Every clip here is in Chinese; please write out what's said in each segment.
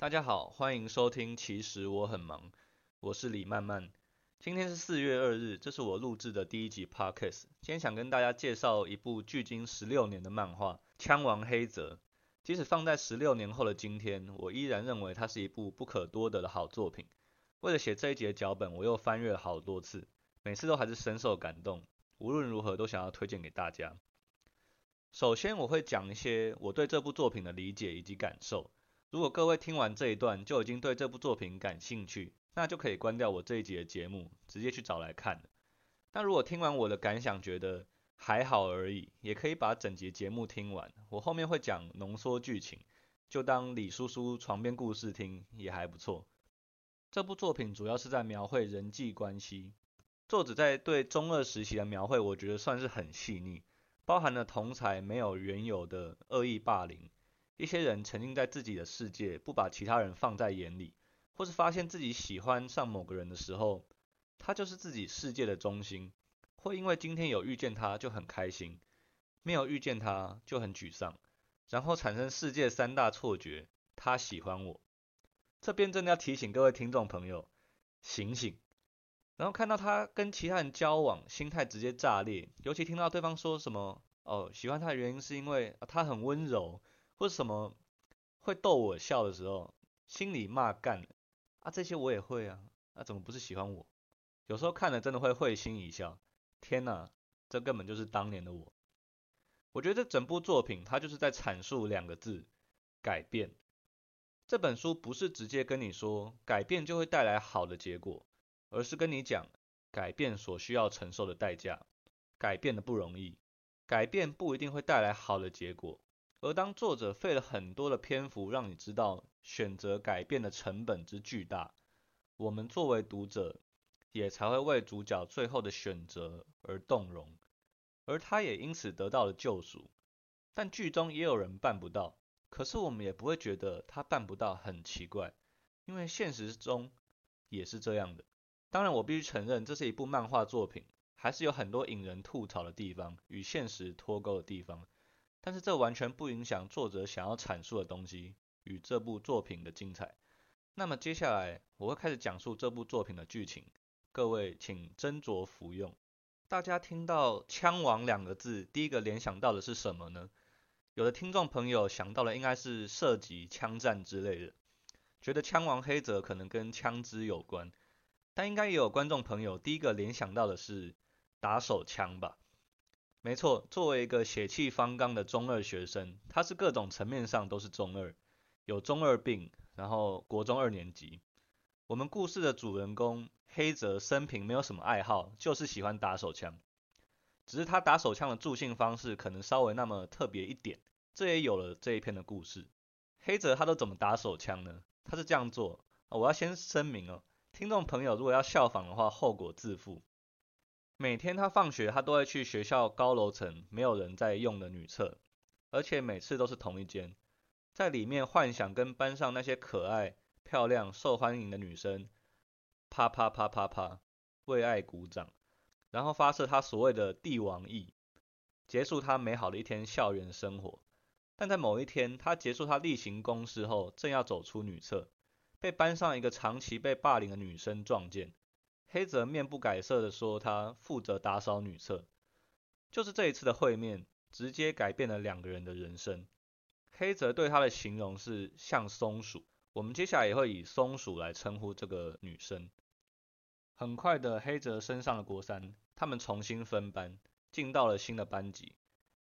大家好，欢迎收听。其实我很忙，我是李曼曼。今天是四月二日，这是我录制的第一集 podcast。今天想跟大家介绍一部距今十六年的漫画《枪王黑泽》。即使放在十六年后的今天，我依然认为它是一部不可多得的好作品。为了写这一集的脚本，我又翻阅了好多次，每次都还是深受感动。无论如何，都想要推荐给大家。首先，我会讲一些我对这部作品的理解以及感受。如果各位听完这一段就已经对这部作品感兴趣，那就可以关掉我这一集的节目，直接去找来看了。但如果听完我的感想觉得还好而已，也可以把整集节目听完。我后面会讲浓缩剧情，就当李叔叔床边故事听也还不错。这部作品主要是在描绘人际关系，作者在对中二时期的描绘，我觉得算是很细腻，包含了同才没有原有的恶意霸凌。一些人沉浸在自己的世界，不把其他人放在眼里，或是发现自己喜欢上某个人的时候，他就是自己世界的中心，会因为今天有遇见他就很开心，没有遇见他就很沮丧，然后产生世界三大错觉：他喜欢我。这边真的要提醒各位听众朋友，醒醒！然后看到他跟其他人交往，心态直接炸裂，尤其听到对方说什么哦，喜欢他的原因是因为他很温柔。或什么会逗我笑的时候，心里骂干啊！这些我也会啊，那怎么不是喜欢我？有时候看了真的会会心一笑。天哪，这根本就是当年的我。我觉得这整部作品它就是在阐述两个字：改变。这本书不是直接跟你说改变就会带来好的结果，而是跟你讲改变所需要承受的代价。改变的不容易，改变不一定会带来好的结果。而当作者费了很多的篇幅让你知道选择改变的成本之巨大，我们作为读者也才会为主角最后的选择而动容，而他也因此得到了救赎。但剧中也有人办不到，可是我们也不会觉得他办不到很奇怪，因为现实中也是这样的。当然，我必须承认这是一部漫画作品，还是有很多引人吐槽的地方与现实脱钩的地方。但是这完全不影响作者想要阐述的东西与这部作品的精彩。那么接下来我会开始讲述这部作品的剧情，各位请斟酌服用。大家听到“枪王”两个字，第一个联想到的是什么呢？有的听众朋友想到的应该是射击、枪战之类的，觉得枪王黑泽可能跟枪支有关。但应该也有观众朋友第一个联想到的是打手枪吧？没错，作为一个血气方刚的中二学生，他是各种层面上都是中二，有中二病，然后国中二年级。我们故事的主人公黑泽生平没有什么爱好，就是喜欢打手枪，只是他打手枪的助兴方式可能稍微那么特别一点，这也有了这一篇的故事。黑泽他都怎么打手枪呢？他是这样做，我要先声明哦，听众朋友如果要效仿的话，后果自负。每天他放学，他都会去学校高楼层没有人在用的女厕，而且每次都是同一间，在里面幻想跟班上那些可爱、漂亮、受欢迎的女生啪啪啪啪啪为爱鼓掌，然后发射他所谓的帝王意，结束他美好的一天校园生活。但在某一天，他结束他例行公事后，正要走出女厕，被班上一个长期被霸凌的女生撞见。黑泽面不改色的说：“他负责打扫女厕。”就是这一次的会面，直接改变了两个人的人生。黑泽对他的形容是像松鼠，我们接下来也会以松鼠来称呼这个女生。很快的，黑泽升上了国三，他们重新分班，进到了新的班级。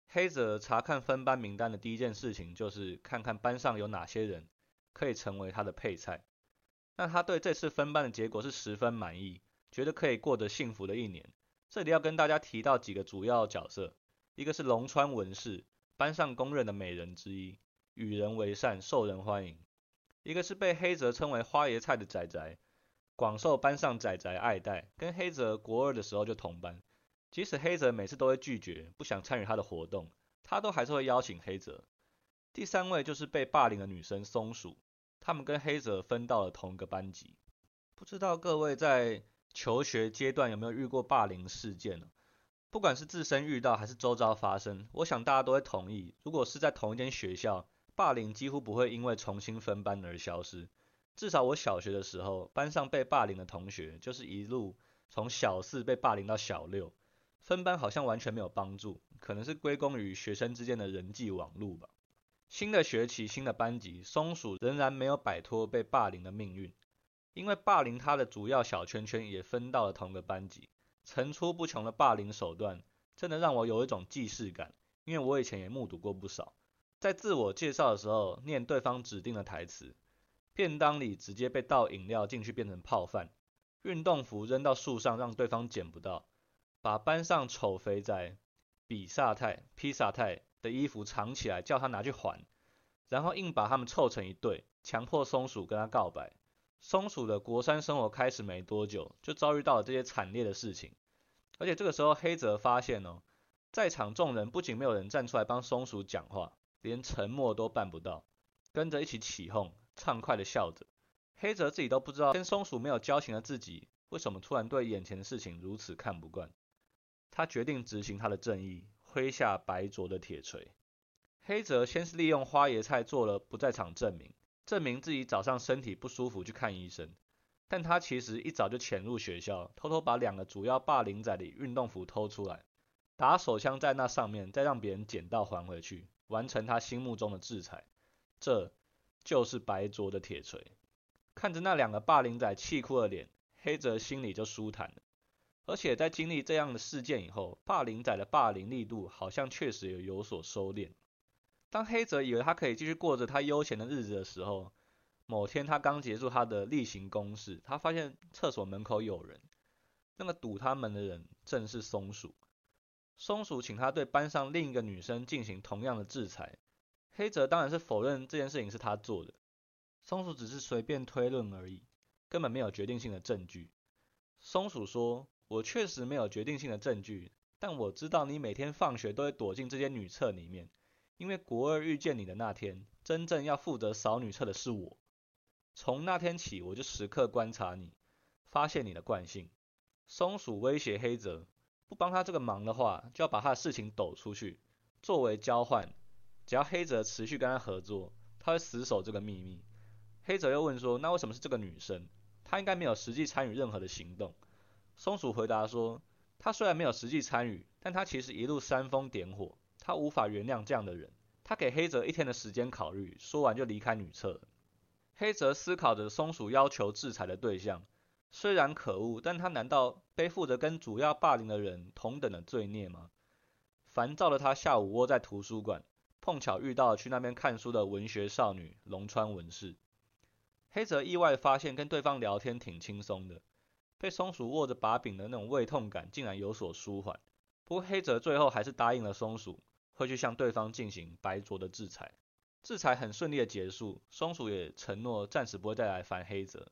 黑泽查看分班名单的第一件事情，就是看看班上有哪些人可以成为他的配菜。那他对这次分班的结果是十分满意。觉得可以过得幸福的一年。这里要跟大家提到几个主要角色，一个是龙川文士，班上公认的美人之一，与人为善，受人欢迎；一个是被黑泽称为花椰菜的仔仔，广受班上仔仔爱戴，跟黑泽国二的时候就同班，即使黑泽每次都会拒绝，不想参与他的活动，他都还是会邀请黑泽。第三位就是被霸凌的女生松鼠，他们跟黑泽分到了同一个班级。不知道各位在。求学阶段有没有遇过霸凌事件呢？不管是自身遇到还是周遭发生，我想大家都会同意，如果是在同一间学校霸凌几乎不会因为重新分班而消失。至少我小学的时候，班上被霸凌的同学，就是一路从小四被霸凌到小六，分班好像完全没有帮助，可能是归功于学生之间的人际网络吧。新的学期，新的班级，松鼠仍然没有摆脱被霸凌的命运，因为霸凌他的主要小圈圈也分到了同个班级，层出不穷的霸凌手段，真的让我有一种既视感，因为我以前也目睹过不少。在自我介绍的时候，念对方指定的台词。便当里直接被倒饮料进去变成泡饭，运动服扔到树上让对方捡不到，把班上丑肥仔比萨泰、披萨泰的衣服藏起来叫他拿去还，然后硬把他们凑成一对，强迫松鼠跟他告白。松鼠的国山生活开始没多久，就遭遇到了这些惨烈的事情。而且这个时候黑泽发现哦，在场众人不仅没有人站出来帮松鼠讲话，连沉默都办不到，跟着一起起哄。畅快的笑着，黑泽自己都不知道，跟松鼠没有交情的自己，为什么突然对眼前的事情如此看不惯。他决定执行他的正义，挥下白灼的铁锤。黑泽先是利用花椰菜做了不在场证明，证明自己早上身体不舒服去看医生。但他其实一早就潜入学校，偷偷把两个主要霸凌仔的运动服偷出来，打手枪在那上面，再让别人捡到还回去，完成他心目中的制裁。这。就是白灼的铁锤，看着那两个霸凌仔气哭的脸，黑泽心里就舒坦了。而且在经历这样的事件以后，霸凌仔的霸凌力度好像确实有有所收敛。当黑泽以为他可以继续过着他悠闲的日子的时候，某天他刚结束他的例行公事，他发现厕所门口有人，那个堵他门的人正是松鼠。松鼠请他对班上另一个女生进行同样的制裁。黑泽当然是否认这件事情是他做的，松鼠只是随便推论而已，根本没有决定性的证据。松鼠说：“我确实没有决定性的证据，但我知道你每天放学都会躲进这间女厕里面，因为国二遇见你的那天，真正要负责扫女厕的是我。从那天起，我就时刻观察你，发现你的惯性。”松鼠威胁黑泽，不帮他这个忙的话，就要把他的事情抖出去，作为交换。只要黑泽持续跟他合作，他会死守这个秘密。黑泽又问说：“那为什么是这个女生？她应该没有实际参与任何的行动。”松鼠回答说：“她虽然没有实际参与，但她其实一路煽风点火。他无法原谅这样的人。他给黑泽一天的时间考虑，说完就离开女厕。黑泽思考着松鼠要求制裁的对象，虽然可恶，但他难道背负着跟主要霸凌的人同等的罪孽吗？烦躁的他下午窝在图书馆。碰巧遇到去那边看书的文学少女龙川文士，黑泽意外发现跟对方聊天挺轻松的，被松鼠握着把柄的那种胃痛感竟然有所舒缓。不过黑泽最后还是答应了松鼠，会去向对方进行白灼的制裁。制裁很顺利的结束，松鼠也承诺暂时不会再来烦黑泽，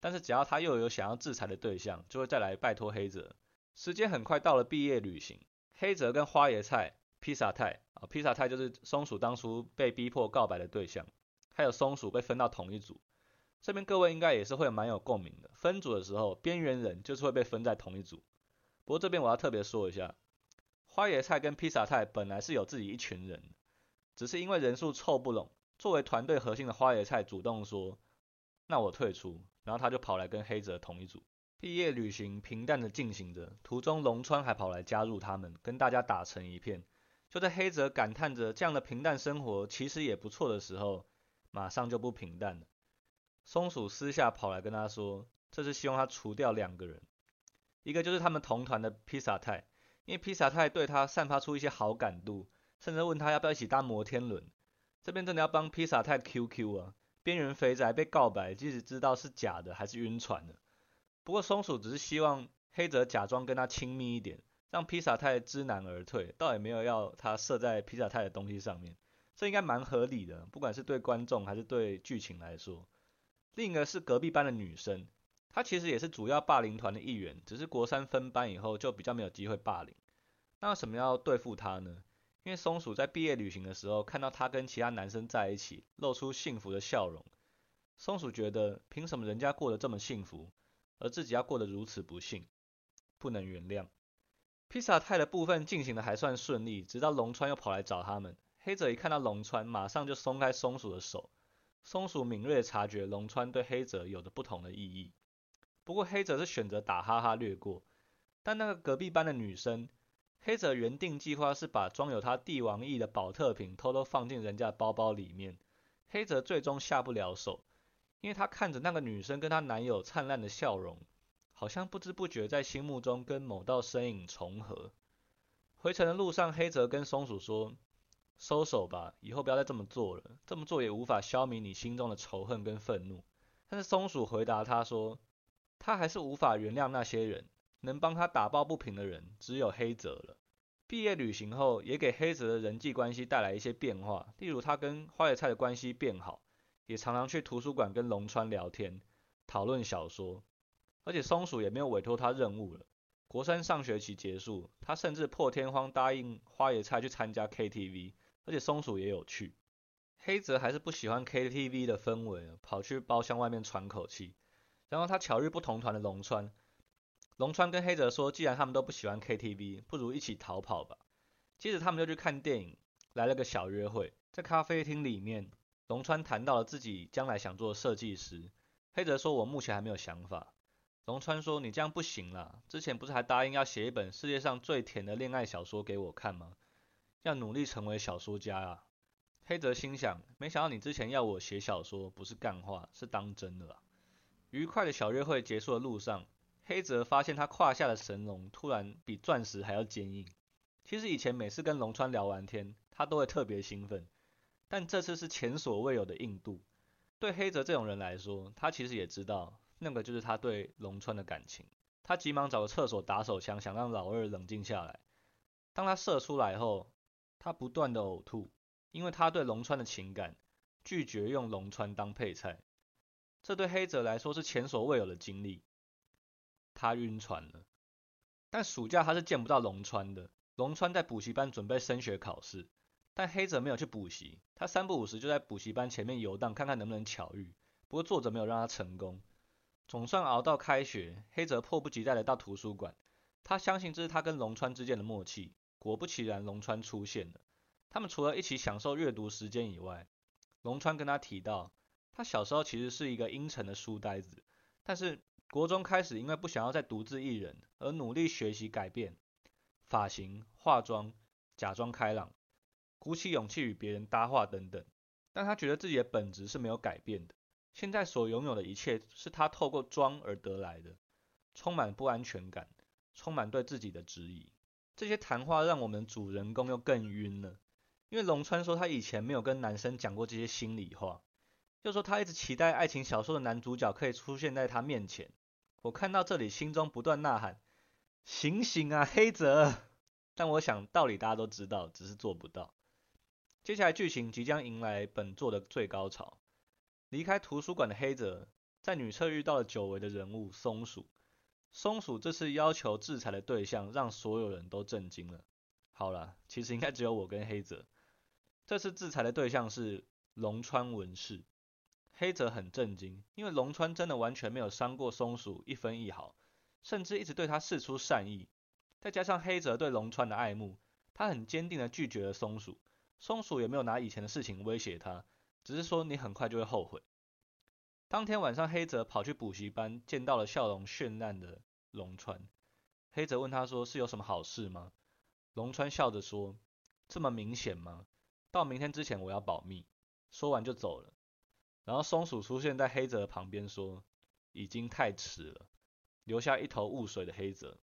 但是只要他又有想要制裁的对象，就会再来拜托黑泽。时间很快到了毕业旅行，黑泽跟花椰菜。披萨泰啊，披萨泰就是松鼠当初被逼迫告白的对象，还有松鼠被分到同一组。这边各位应该也是会蛮有共鸣的。分组的时候，边缘人就是会被分在同一组。不过这边我要特别说一下，花野菜跟披萨泰本来是有自己一群人，只是因为人数凑不拢，作为团队核心的花野菜主动说，那我退出，然后他就跑来跟黑泽同一组。毕业旅行平淡的进行着，途中龙川还跑来加入他们，跟大家打成一片。就在黑泽感叹着这样的平淡生活其实也不错的时候，马上就不平淡了。松鼠私下跑来跟他说，这是希望他除掉两个人，一个就是他们同团的披萨泰，因为披萨太对他散发出一些好感度，甚至问他要不要一起搭摩天轮。这边真的要帮披萨太 QQ 啊，边缘肥仔被告白，即使知道是假的，还是晕船的。不过松鼠只是希望黑泽假装跟他亲密一点。让披萨太知难而退，倒也没有要他射在披萨太的东西上面，这应该蛮合理的，不管是对观众还是对剧情来说。另一个是隔壁班的女生，他其实也是主要霸凌团的一员，只是国三分班以后就比较没有机会霸凌。那为什么要对付他呢？因为松鼠在毕业旅行的时候看到他跟其他男生在一起，露出幸福的笑容。松鼠觉得凭什么人家过得这么幸福，而自己要过得如此不幸，不能原谅。披萨泰的部分进行的还算顺利，直到龙川又跑来找他们，黑泽一看到龙川，马上就松开松鼠的手。松鼠敏锐察觉龙川对黑泽有着不同的意义，不过黑泽是选择打哈哈略过。但那个隔壁班的女生，黑泽原定计划是把装有他帝王翼的保特瓶偷偷放进人家的包包里面。黑泽最终下不了手，因为他看着那个女生跟她男友灿烂的笑容，好像不知不觉在心目中跟某道身影重合。回程的路上，黑泽跟松鼠说：“收手吧，以后不要再这么做了，这么做也无法消弭你心中的仇恨跟愤怒。”但是松鼠回答他说：“他还是无法原谅那些人。”能帮他打抱不平的人只有黑泽了。毕业旅行后，也给黑泽的人际关系带来一些变化，例如他跟花野菜的关系变好，也常常去图书馆跟龙川聊天，讨论小说。而且松鼠也没有委托他任务了。国三上学期结束，他甚至破天荒答应花野菜去参加 KTV，而且松鼠也有去。黑泽还是不喜欢 KTV 的氛围，跑去包厢外面喘口气。然后他巧遇不同团的龙川。龙川跟黑泽说：“既然他们都不喜欢 KTV，不如一起逃跑吧。”接着他们就去看电影，来了个小约会。在咖啡厅里面，龙川谈到了自己将来想做设计师。黑泽说：“我目前还没有想法。”龙川说：“你这样不行啦，之前不是还答应要写一本世界上最甜的恋爱小说给我看吗？要努力成为小说家啊！”黑泽心想：“没想到你之前要我写小说，不是干话，是当真的啦。”愉快的小约会结束的路上。黑泽发现他胯下的神龙突然比钻石还要坚硬。其实以前每次跟龙川聊完天，他都会特别兴奋，但这次是前所未有的硬度。对黑泽这种人来说，他其实也知道那个就是他对龙川的感情。他急忙找个厕所打手枪，想让老二冷静下来。当他射出来后，他不断的呕吐，因为他对龙川的情感，拒绝用龙川当配菜。这对黑泽来说是前所未有的经历。他晕船了，但暑假他是见不到龙川的。龙川在补习班准备升学考试，但黑泽没有去补习，他三不五时就在补习班前面游荡，看看能不能巧遇。不过作者没有让他成功。总算熬到开学，黑泽迫不及待的到图书馆，他相信这是他跟龙川之间的默契。果不其然，龙川出现了。他们除了一起享受阅读时间以外，龙川跟他提到，他小时候其实是一个阴沉的书呆子，但是。国中开始，因为不想要再独自一人，而努力学习改变发型、化妆，假装开朗，鼓起勇气与别人搭话等等。但他觉得自己的本质是没有改变的。现在所拥有的一切是他透过装而得来的，充满不安全感，充满对自己的质疑。这些谈话让我们主人公又更晕了，因为龙川说他以前没有跟男生讲过这些心里话，又说他一直期待爱情小说的男主角可以出现在他面前。我看到这里，心中不断呐喊：“醒醒啊，黑泽！”但我想道理大家都知道，只是做不到。接下来剧情即将迎来本作的最高潮。离开图书馆的黑泽，在女厕遇到了久违的人物松鼠。松鼠这次要求制裁的对象，让所有人都震惊了。好了，其实应该只有我跟黑泽。这次制裁的对象是龙川文士。黑泽很震惊，因为龙川真的完全没有伤过松鼠一分一毫，甚至一直对他示出善意。再加上黑泽对龙川的爱慕，他很坚定的拒绝了松鼠。松鼠也没有拿以前的事情威胁他，只是说你很快就会后悔。当天晚上，黑泽跑去补习班，见到了笑容绚烂的龙川。黑泽问他说：“是有什么好事吗？”龙川笑着说：“这么明显吗？到明天之前我要保密。”说完就走了。然后松鼠出现在黑泽旁边，说：“已经太迟了。”留下一头雾水的黑泽。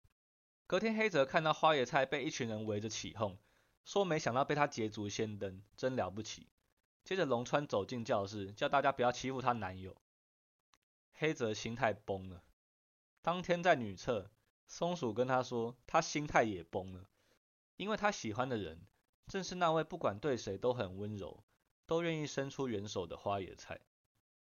隔天，黑泽看到花野菜被一群人围着起哄，说：“没想到被他捷足先登，真了不起。”接着，龙川走进教室，叫大家不要欺负她男友。黑泽心态崩了。当天在女厕，松鼠跟他说，他心态也崩了，因为他喜欢的人正是那位不管对谁都很温柔、都愿意伸出援手的花野菜。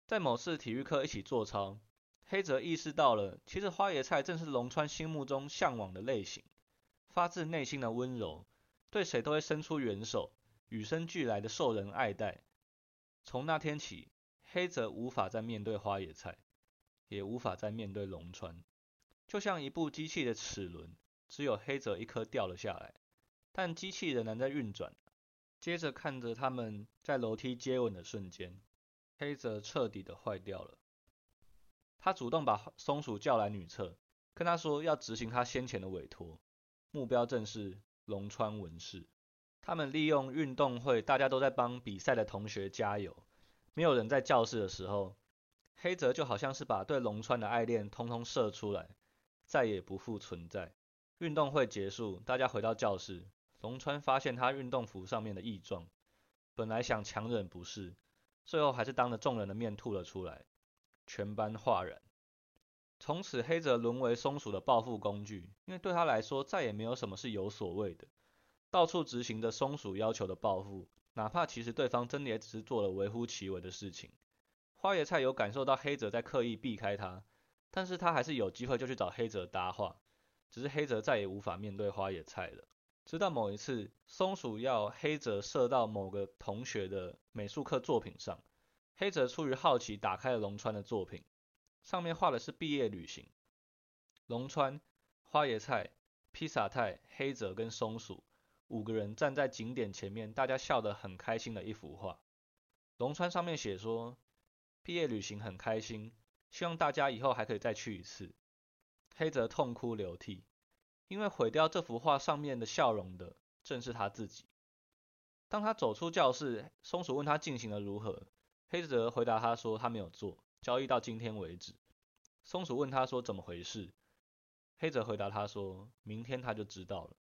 在某次体育课一起做操，黑泽意识到了，其实花野菜正是龙川心目中向往的类型，发自内心的温柔，对谁都会伸出援手，与生俱来的受人爱戴。从那天起，黑泽无法再面对花野菜，也无法再面对龙川，就像一部机器的齿轮，只有黑泽一颗掉了下来，但机器仍然在运转，接着看着他们在楼梯接吻的瞬间，黑泽彻底的坏掉了。他主动把松鼠叫来女厕，跟他说要执行他先前的委托，目标正是龙川文士。他们利用运动会，大家都在帮比赛的同学加油，没有人在教室的时候，黑泽就好像是把对龙川的爱恋通通射出来，再也不复存在。运动会结束，大家回到教室。龙川发现他运动服上面的异状，本来想强忍不适，最后还是当着众人的面吐了出来。全班哗然。从此，黑泽沦为松鼠的报复工具，因为对他来说，再也没有什么是有所谓的。到处执行着松鼠要求的报复，哪怕其实对方真的也只是做了微乎其微的事情。花野菜有感受到黑泽在刻意避开他，但是他还是有机会就去找黑泽搭话，只是黑泽再也无法面对花野菜了。直到某一次，松鼠要黑泽射到某个同学的美术课作品上，黑泽出于好奇打开了龙川的作品，上面画的是毕业旅行。龙川、花椰菜、披萨太、黑泽跟松鼠五个人站在景点前面，大家笑得很开心的一幅画。龙川上面写说，毕业旅行很开心，希望大家以后还可以再去一次。黑泽痛哭流涕。因为毁掉这幅画上面的笑容的，正是他自己。当他走出教室，松鼠问他进行的如何，黑泽回答他说他没有做，交易到今天为止。松鼠问他说怎么回事，黑泽回答他说明天他就知道了。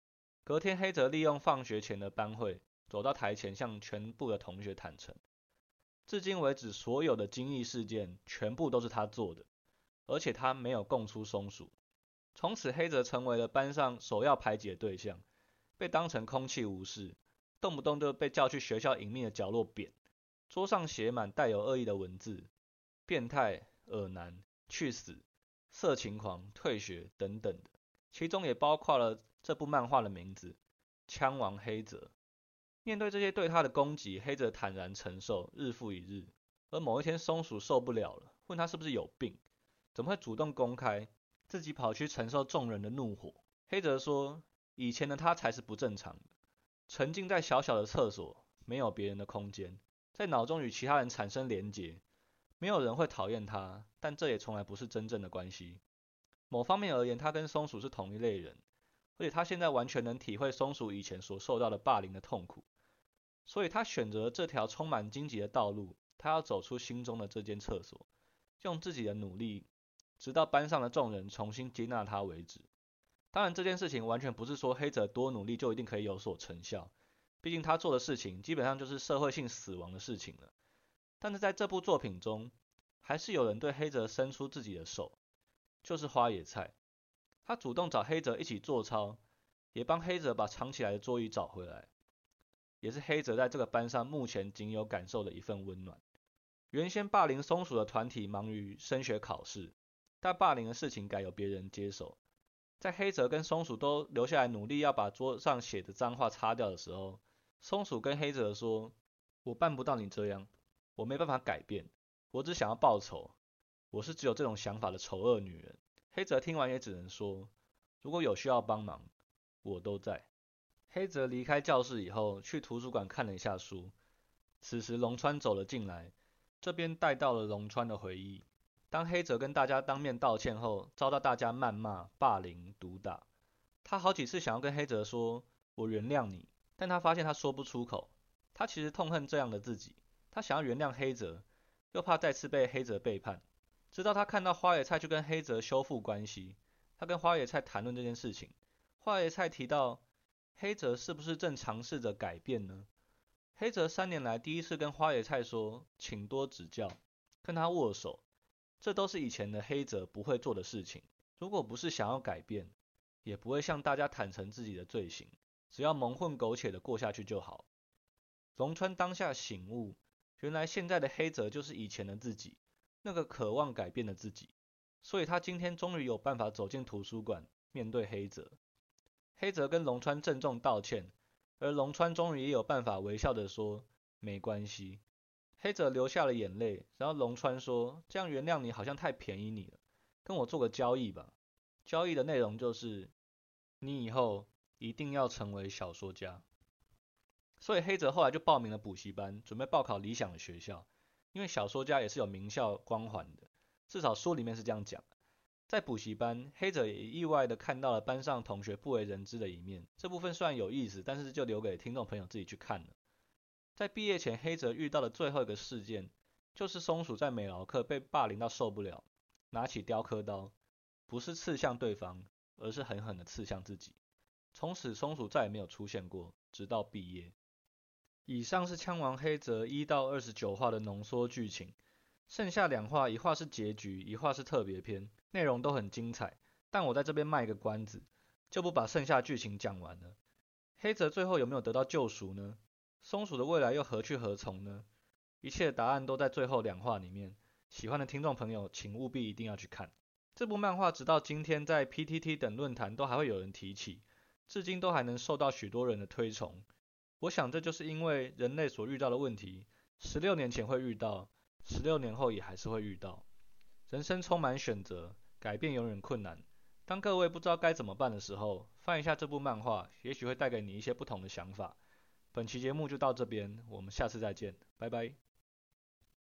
隔天，黑泽利用放学前的班会，走到台前向全部的同学坦诚，至今为止所有的惊异事件全部都是他做的，而且他没有供出松鼠。从此，黑泽成为了班上首要排挤的对象，被当成空气无视，动不动就被叫去学校隐秘的角落扁。桌上写满带有恶意的文字：变态、恶男、去死、色情狂、退学等等的，其中也包括了这部漫画的名字《枪王黑泽》。面对这些对他的攻击，黑泽坦然承受，日复一日。而某一天，松鼠受不了了，问他是不是有病，怎么会主动公开？自己跑去承受众人的怒火。黑泽说：“以前的他才是不正常的，沉浸在小小的厕所，没有别人的空间，在脑中与其他人产生连结。没有人会讨厌他，但这也从来不是真正的关系。某方面而言，他跟松鼠是同一类人，而且他现在完全能体会松鼠以前所受到的霸凌的痛苦，所以他选择这条充满荆棘的道路。他要走出心中的这间厕所，用自己的努力。”直到班上的众人重新接纳他为止。当然，这件事情完全不是说黑泽多努力就一定可以有所成效，毕竟他做的事情基本上就是社会性死亡的事情了。但是在这部作品中，还是有人对黑泽伸出自己的手，就是花野菜。他主动找黑泽一起做操，也帮黑泽把藏起来的桌椅找回来，也是黑泽在这个班上目前仅有感受的一份温暖。原先霸凌松鼠的团体忙于升学考试。但霸凌的事情改由别人接手。在黑泽跟松鼠都留下来努力要把桌上写的脏话擦掉的时候，松鼠跟黑泽说：“我办不到你这样，我没办法改变，我只想要报仇。我是只有这种想法的丑恶女人。”黑泽听完也只能说：“如果有需要帮忙，我都在。”黑泽离开教室以后，去图书馆看了一下书。此时龙川走了进来，这边带到了龙川的回忆。当黑泽跟大家当面道歉后，遭到大家谩骂、霸凌、毒打。他好几次想要跟黑泽说“我原谅你”，但他发现他说不出口。他其实痛恨这样的自己，他想要原谅黑泽，又怕再次被黑泽背叛。直到他看到花野菜去跟黑泽修复关系，他跟花野菜谈论这件事情。花野菜提到，黑泽是不是正尝试着改变呢？黑泽三年来第一次跟花野菜说，请多指教，跟他握手。这都是以前的黑泽不会做的事情。如果不是想要改变，也不会向大家坦诚自己的罪行，只要蒙混苟且的过下去就好。龙川当下醒悟，原来现在的黑泽就是以前的自己，那个渴望改变的自己。所以他今天终于有办法走进图书馆，面对黑泽。黑泽跟龙川郑重道歉，而龙川终于也有办法微笑的说：“没关系。”黑泽流下了眼泪，然后龙川说：“这样原谅你好像太便宜你了，跟我做个交易吧。交易的内容就是，你以后一定要成为小说家。”所以黑泽后来就报名了补习班，准备报考理想的学校。因为小说家也是有名校光环的，至少书里面是这样讲。在补习班，黑泽也意外的看到了班上同学不为人知的一面。这部分虽然有意思，但是就留给听众朋友自己去看了。在毕业前，黑泽遇到的最后一个事件，就是松鼠在美劳课被霸凌到受不了，拿起雕刻刀，不是刺向对方，而是狠狠的刺向自己。从此，松鼠再也没有出现过，直到毕业。以上是枪王黑泽一到二十九话的浓缩剧情。剩下两话，一话是结局，一话是特别篇，内容都很精彩。但我在这边卖个关子，就不把剩下剧情讲完了。黑泽最后有没有得到救赎呢？松鼠的未来又何去何从呢？一切答案都在最后两话里面。喜欢的听众朋友，请务必一定要去看这部漫画。直到今天，在 PTT 等论坛都还会有人提起，至今都还能受到许多人的推崇。我想这就是因为人类所遇到的问题，十六年前会遇到。十六年后也还是会遇到，人生充满选择，改变永远困难。当各位不知道该怎么办的时候，翻一下这部漫画，也许会带给你一些不同的想法。本期节目就到这边，我们下次再见，拜拜。